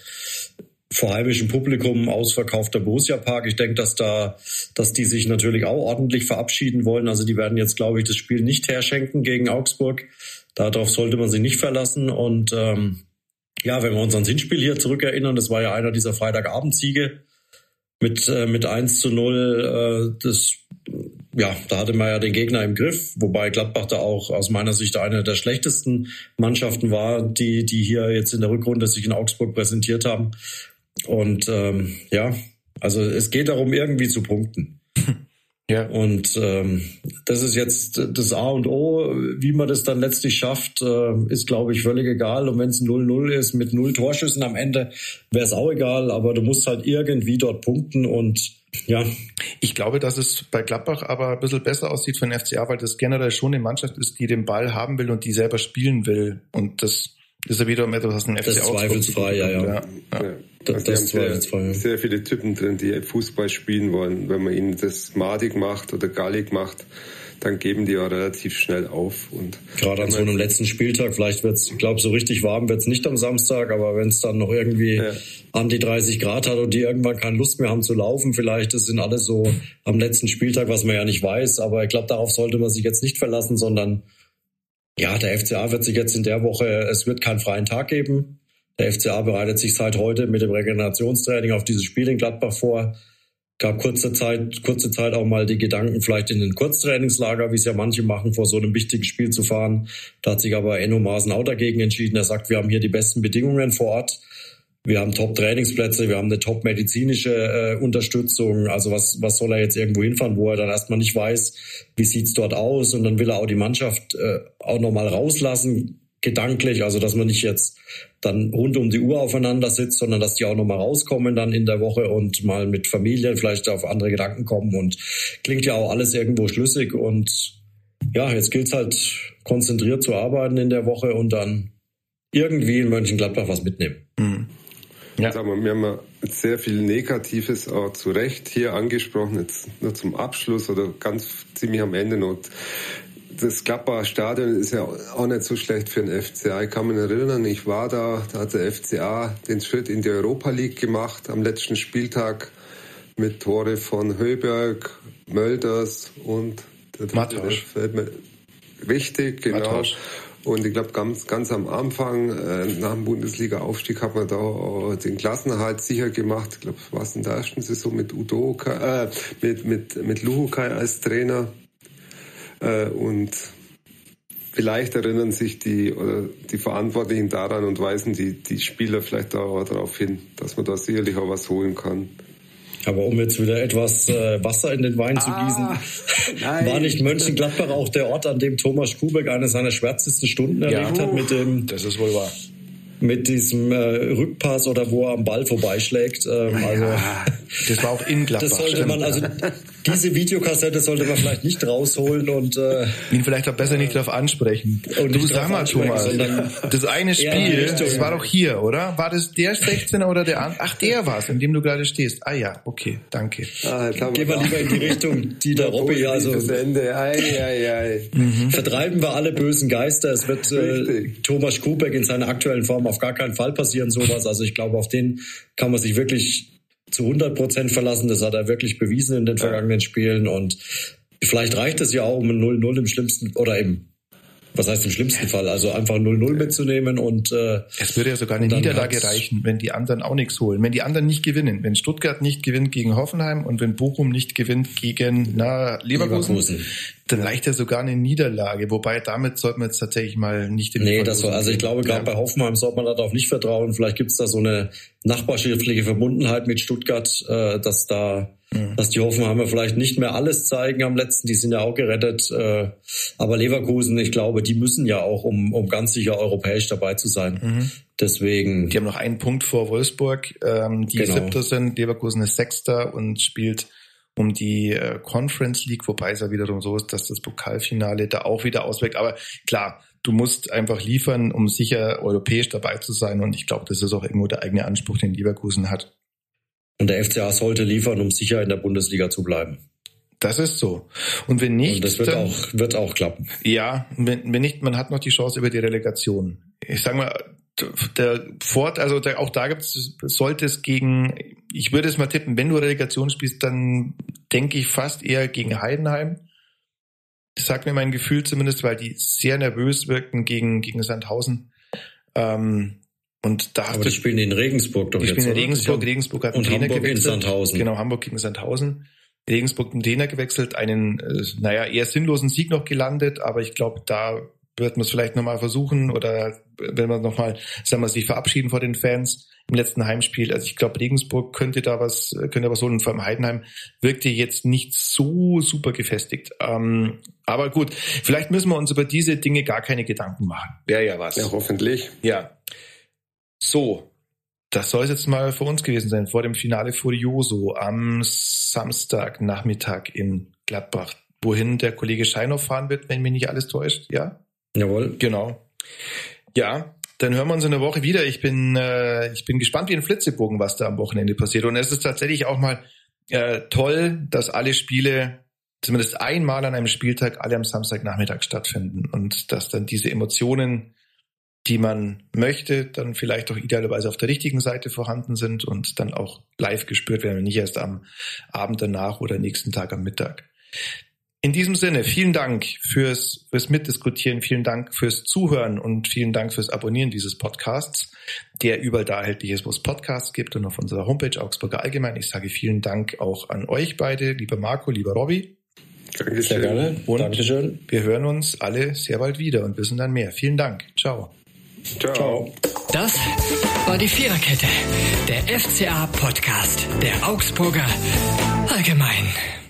vor heimischem Publikum ausverkaufter Borussia Park. Ich denke, dass da, dass die sich natürlich auch ordentlich verabschieden wollen. Also die werden jetzt, glaube ich, das Spiel nicht herschenken gegen Augsburg. Darauf sollte man sich nicht verlassen. Und ähm, ja, wenn wir uns ans Hinspiel hier zurückerinnern, das war ja einer dieser Freitagabendziege mit, äh, mit 1 zu 0. Äh, das ja, da hatte man ja den Gegner im Griff, wobei Gladbach da auch aus meiner Sicht eine der schlechtesten Mannschaften war, die, die hier jetzt in der Rückrunde sich in Augsburg präsentiert haben. Und ähm, ja, also es geht darum, irgendwie zu punkten. Ja. Und ähm, das ist jetzt das A und O. Wie man das dann letztlich schafft, äh, ist, glaube ich, völlig egal. Und wenn es 0-0 ist mit null Torschüssen am Ende, wäre es auch egal. Aber du musst halt irgendwie dort punkten und ja. Ich glaube, dass es bei Gladbach aber ein bisschen besser aussieht für den FCA, weil das generell schon eine Mannschaft ist, die den Ball haben will und die selber spielen will. Und das ist ja wiederum etwas, was ein FCA Das zweifelsfrei, ja, ja. ja. ja. Das, also das haben sehr, sehr viele Typen drin, die Fußball spielen wollen. Wenn man ihnen das madig macht oder gallig macht, dann geben die auch relativ schnell auf. Und Gerade an so einem letzten Spieltag, vielleicht wird es, ich glaube, so richtig warm wird es nicht am Samstag, aber wenn es dann noch irgendwie ja. an die 30 Grad hat und die irgendwann keine Lust mehr haben zu laufen, vielleicht, das sind alles so am letzten Spieltag, was man ja nicht weiß. Aber ich glaube, darauf sollte man sich jetzt nicht verlassen, sondern ja, der FCA wird sich jetzt in der Woche, es wird keinen freien Tag geben. Der FCA bereitet sich seit heute mit dem Regenerationstraining auf dieses Spiel in Gladbach vor. Gab kurze Zeit, kurze Zeit auch mal die Gedanken, vielleicht in den Kurztrainingslager, wie es ja manche machen, vor so einem wichtigen Spiel zu fahren. Da hat sich aber Enno Maaßen auch dagegen entschieden. Er sagt, wir haben hier die besten Bedingungen vor Ort. Wir haben Top-Trainingsplätze, wir haben eine top-medizinische äh, Unterstützung. Also was, was soll er jetzt irgendwo hinfahren, wo er dann erstmal nicht weiß, wie sieht's dort aus? Und dann will er auch die Mannschaft äh, auch nochmal rauslassen, gedanklich. Also dass man nicht jetzt dann rund um die Uhr aufeinander sitzt, sondern dass die auch nochmal rauskommen dann in der Woche und mal mit Familien vielleicht auf andere Gedanken kommen. Und klingt ja auch alles irgendwo schlüssig. Und ja, jetzt gilt's halt konzentriert zu arbeiten in der Woche und dann irgendwie in Mönchengladbach was mitnehmen. Mhm. Ja. Sagen wir, wir haben sehr viel Negatives auch zu Recht hier angesprochen, jetzt nur zum Abschluss oder ganz ziemlich am Ende noch. Das Gladbacher Stadion ist ja auch nicht so schlecht für den FCA. Ich kann mich erinnern, ich war da, da hat der FCA den Schritt in die Europa League gemacht am letzten Spieltag mit Tore von Höberg, Mölders und der Matthäus. Richtig, genau. Matthäus. Und ich glaube, ganz, ganz am Anfang, äh, nach dem Bundesliga-Aufstieg, hat man da äh, den Klassenerhalt sicher gemacht. Ich glaube, war in der ersten Saison mit Udoka, äh, mit, mit, mit Luhukai als Trainer. Äh, und vielleicht erinnern sich die, oder die Verantwortlichen daran und weisen die, die Spieler vielleicht darauf hin, dass man da sicherlich auch was holen kann. Aber um jetzt wieder etwas äh, Wasser in den Wein ah, zu gießen, nein. war nicht Mönchengladbach auch der Ort, an dem Thomas Kubeck eine seiner schwärzesten Stunden erlebt ja, hat mit dem. Das ist wohl wahr mit diesem äh, Rückpass oder wo er am Ball vorbeischlägt. Ähm, also, das war auch in Gladbach. Das sollte man also diese Videokassette sollte man vielleicht nicht rausholen und äh, ihn vielleicht auch besser nicht darauf ansprechen. Und du sag mal, Thomas, das eine Spiel, das war doch hier, oder? War das der 16er oder der andere? Ach, der war's, in dem du gerade stehst. Ah ja, okay, danke. Ah, Gehen wir lieber in die Richtung, die der Robby also. Ende. Ei, ei, ei. Mhm. Vertreiben wir alle bösen Geister. Es wird äh, Thomas Kubeck in seiner aktuellen Form auf gar keinen Fall passieren sowas. Also ich glaube, auf den kann man sich wirklich zu 100 Prozent verlassen. Das hat er wirklich bewiesen in den vergangenen Spielen und vielleicht reicht es ja auch um ein 0-0 im schlimmsten oder im was heißt im schlimmsten Fall? Also einfach 0-0 mitzunehmen und äh, es würde ja sogar eine Niederlage reichen, wenn die anderen auch nichts holen. Wenn die anderen nicht gewinnen, wenn Stuttgart nicht gewinnt gegen Hoffenheim und wenn Bochum nicht gewinnt gegen na, Leverkusen, Leverkusen. dann reicht ja sogar eine Niederlage. Wobei damit sollte man jetzt tatsächlich mal nicht den Nee, das war, also ich glaube, gerade bei Hoffenheim sollte man darauf nicht vertrauen. Vielleicht gibt es da so eine nachbarschaftliche Verbundenheit mit Stuttgart, äh, dass da mhm. dass die Hoffenheimer vielleicht nicht mehr alles zeigen am letzten. Die sind ja auch gerettet. Äh, aber Leverkusen, ich glaube, die müssen ja auch, um, um ganz sicher europäisch dabei zu sein. Mhm. Deswegen. Die haben noch einen Punkt vor Wolfsburg, ähm, die genau. Siebter sind. Leverkusen ist Sechster und spielt um die äh, Conference League, wobei es ja wiederum so ist, dass das Pokalfinale da auch wieder auswirkt. Aber klar, du musst einfach liefern, um sicher europäisch dabei zu sein. Und ich glaube, das ist auch irgendwo der eigene Anspruch, den Leverkusen hat. Und der FCA sollte liefern, um sicher in der Bundesliga zu bleiben. Das ist so. Und wenn nicht, Und das wird dann, auch wird auch klappen. Ja, wenn, wenn nicht, man hat noch die Chance über die Relegation. Ich sag mal, der Fort, also der, auch da gibt's, sollte es gegen, ich würde es mal tippen, wenn du Relegation spielst, dann denke ich fast eher gegen Heidenheim. Das sagt mir mein Gefühl zumindest, weil die sehr nervös wirken gegen, gegen Sandhausen. Ähm, und da Aber die spielen in Regensburg doch die jetzt, spielen in Regensburg, oder? Regensburg hat und einen Hamburg gewechselt. in Sandhausen. Genau, Hamburg gegen Sandhausen. Regensburg den Trainer gewechselt, einen, äh, naja, eher sinnlosen Sieg noch gelandet, aber ich glaube, da wird man es vielleicht nochmal versuchen oder wenn man nochmal, sagen wir, sich verabschieden vor den Fans im letzten Heimspiel. Also ich glaube, Regensburg könnte da was, könnte was holen. Und vor allem Heidenheim wirkte jetzt nicht so super gefestigt. Ähm, aber gut, vielleicht müssen wir uns über diese Dinge gar keine Gedanken machen. Wäre ja was. Ja, hoffentlich. Ja. So. Das soll es jetzt mal vor uns gewesen sein, vor dem Finale Furioso am Samstagnachmittag in Gladbach, wohin der Kollege Scheinhoff fahren wird, wenn mich nicht alles täuscht, ja? Jawohl. Genau. Ja, dann hören wir uns in der Woche wieder. Ich bin, äh, ich bin gespannt wie ein Flitzebogen, was da am Wochenende passiert. Und es ist tatsächlich auch mal äh, toll, dass alle Spiele zumindest einmal an einem Spieltag alle am Samstagnachmittag stattfinden und dass dann diese Emotionen, die man möchte, dann vielleicht auch idealerweise auf der richtigen Seite vorhanden sind und dann auch live gespürt werden, nicht erst am Abend danach oder nächsten Tag am Mittag. In diesem Sinne, vielen Dank fürs, fürs Mitdiskutieren, vielen Dank fürs Zuhören und vielen Dank fürs Abonnieren dieses Podcasts, der überall da erhältlich ist, wo es Podcasts gibt und auf unserer Homepage Augsburger Allgemein. Ich sage vielen Dank auch an euch beide, lieber Marco, lieber Robby. Dankeschön. Sehr gerne. Und Dankeschön. wir hören uns alle sehr bald wieder und wissen dann mehr. Vielen Dank. Ciao. Ciao. Ciao. Das war die Viererkette, der FCA-Podcast der Augsburger Allgemein.